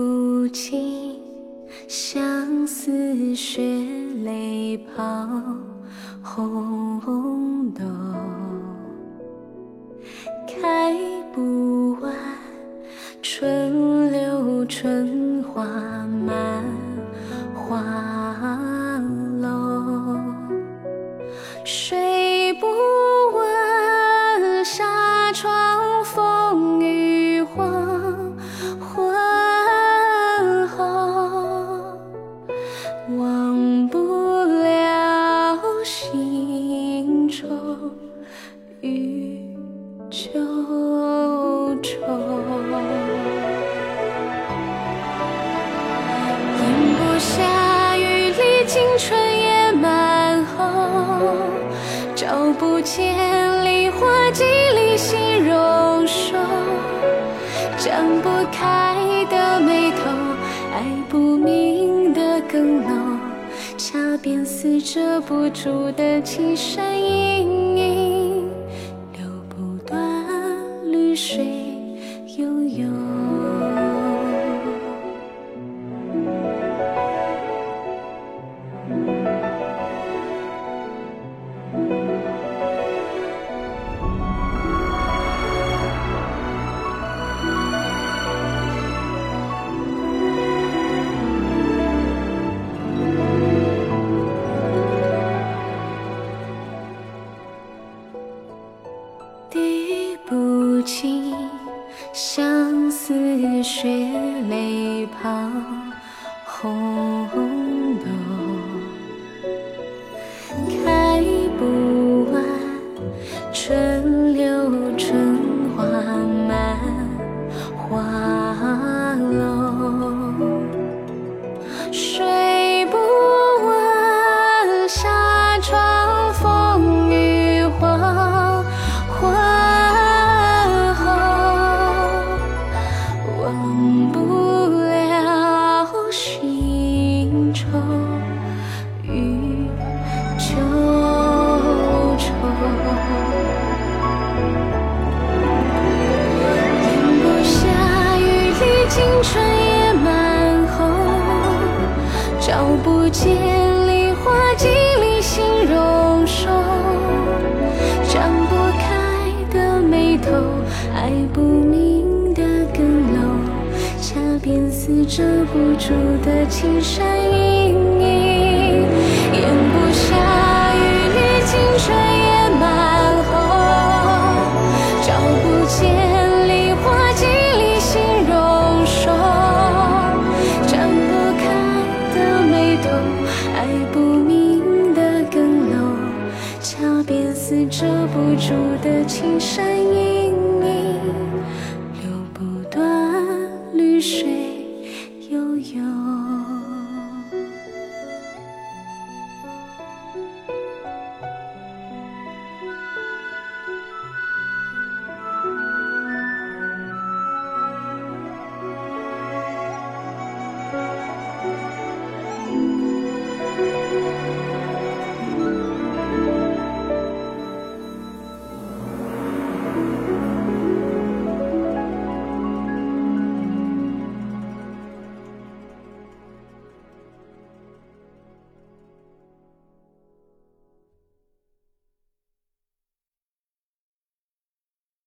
不尽相思血泪抛红豆开不完春柳春花满。与旧愁。饮不下雨里青春野蛮后，照不见梨花季里心容瘦，展不开的眉头，爱不明的更漏，恰便似遮不住的青山隐隐，水悠悠。泪抛红豆，开不完春柳春愁与旧愁。咽不下雨里青春野蛮后，照不见梨花季里心容瘦，张不开的眉头，爱不明，便似遮不住的青山隐隐，咽不下雨里青春野蛮后，照不见梨花季里心容瘦，张不开的眉头，挨不明的更漏，恰便似遮不住的青山隐隐，水。